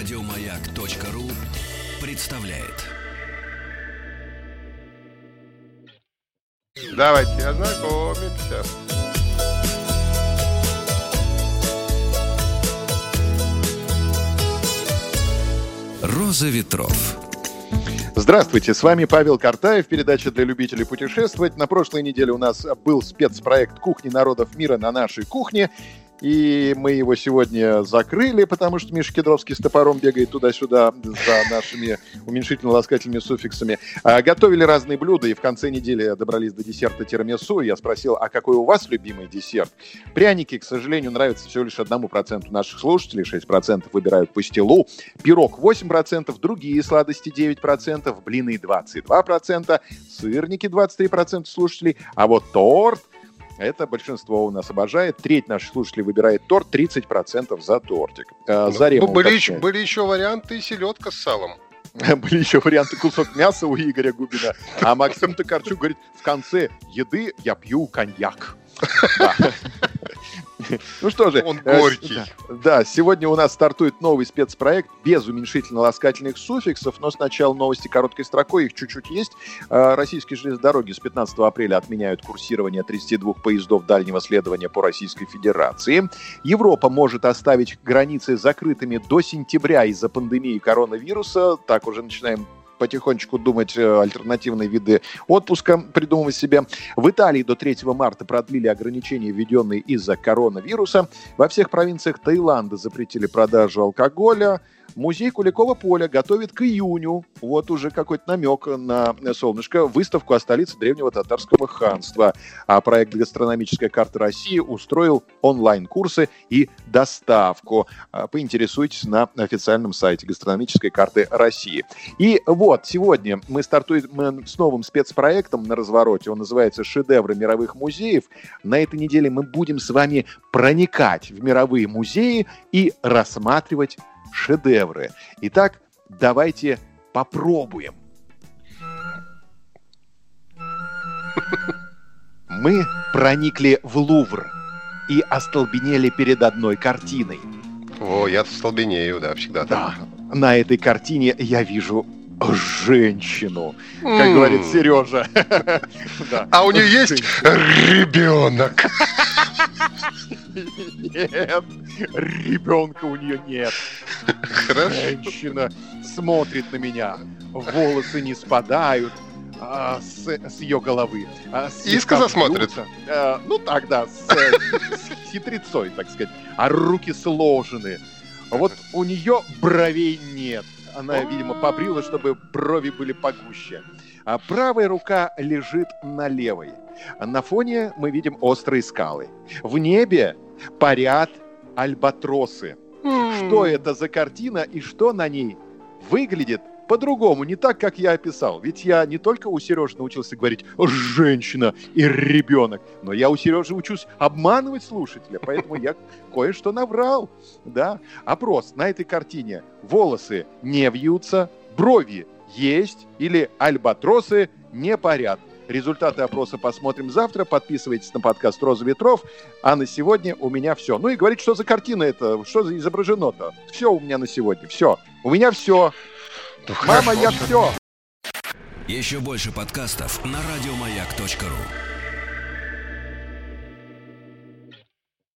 Радиомаяк.ру представляет. Давайте ознакомимся. Роза ветров. Здравствуйте, с вами Павел Картаев, передача для любителей путешествовать. На прошлой неделе у нас был спецпроект «Кухни народов мира на нашей кухне». И мы его сегодня закрыли, потому что Миша Кедровский с топором бегает туда-сюда за нашими уменьшительно-ласкательными суффиксами. А, готовили разные блюда, и в конце недели добрались до десерта тирамису. Я спросил, а какой у вас любимый десерт? Пряники, к сожалению, нравятся всего лишь одному проценту наших слушателей, 6% выбирают пастилу, пирог 8%, другие сладости 9%, блины 22%, сырники 23% слушателей, а вот торт это большинство у нас обожает. Треть наших слушателей выбирает торт, 30% за тортик. Ну, Зарема были, еще, были еще варианты селедка с салом. Были еще варианты кусок мяса у Игоря Губина. А Максим Токарчук говорит, в конце еды я пью коньяк. Ну что же. Он горький. Да, сегодня у нас стартует новый спецпроект без уменьшительно-ласкательных суффиксов, но сначала новости короткой строкой, их чуть-чуть есть. А, российские железные дороги с 15 апреля отменяют курсирование 32 поездов дальнего следования по Российской Федерации. Европа может оставить границы закрытыми до сентября из-за пандемии коронавируса. Так уже начинаем потихонечку думать э, альтернативные виды отпуска, придумывать себе. В Италии до 3 марта продлили ограничения, введенные из-за коронавируса. Во всех провинциях Таиланда запретили продажу алкоголя. Музей Куликова поля готовит к июню, вот уже какой-то намек на солнышко, выставку о столице древнего татарского ханства. А проект «Гастрономическая карта России» устроил онлайн-курсы и доставку. А, поинтересуйтесь на официальном сайте «Гастрономической карты России». И вот, сегодня мы стартуем с новым спецпроектом на развороте. Он называется «Шедевры мировых музеев». На этой неделе мы будем с вами проникать в мировые музеи и рассматривать шедевры. Итак, давайте попробуем. Мы проникли в Лувр и остолбенели перед одной картиной. О, я столбенею, да, всегда да. На этой картине я вижу женщину, как говорит Сережа. А у нее есть ребенок. Нет, ребенка у нее нет. Хорошо. Женщина смотрит на меня, волосы не спадают, а, с, с ее головы. А, Искоса смотрит? А, ну так, да, с, с хитрецой, так сказать. А руки сложены. Вот у нее бровей нет. Она, видимо, побрила, чтобы брови были погуще. А правая рука лежит на левой. На фоне мы видим острые скалы. В небе парят альбатросы. Что это за картина и что на ней выглядит по-другому, не так, как я описал. Ведь я не только у Сережи научился говорить «женщина» и «ребенок», но я у Сережи учусь обманывать слушателя, поэтому я кое-что наврал. Да? Опрос на этой картине. Волосы не вьются, брови есть или альбатросы не парят. Результаты опроса посмотрим завтра. Подписывайтесь на подкаст «Роза ветров». А на сегодня у меня все. Ну и говорить, что за картина это, что за изображено-то. Все у меня на сегодня. Все. У меня все. Ну, Мама, я все. Еще больше подкастов на радиомаяк.ру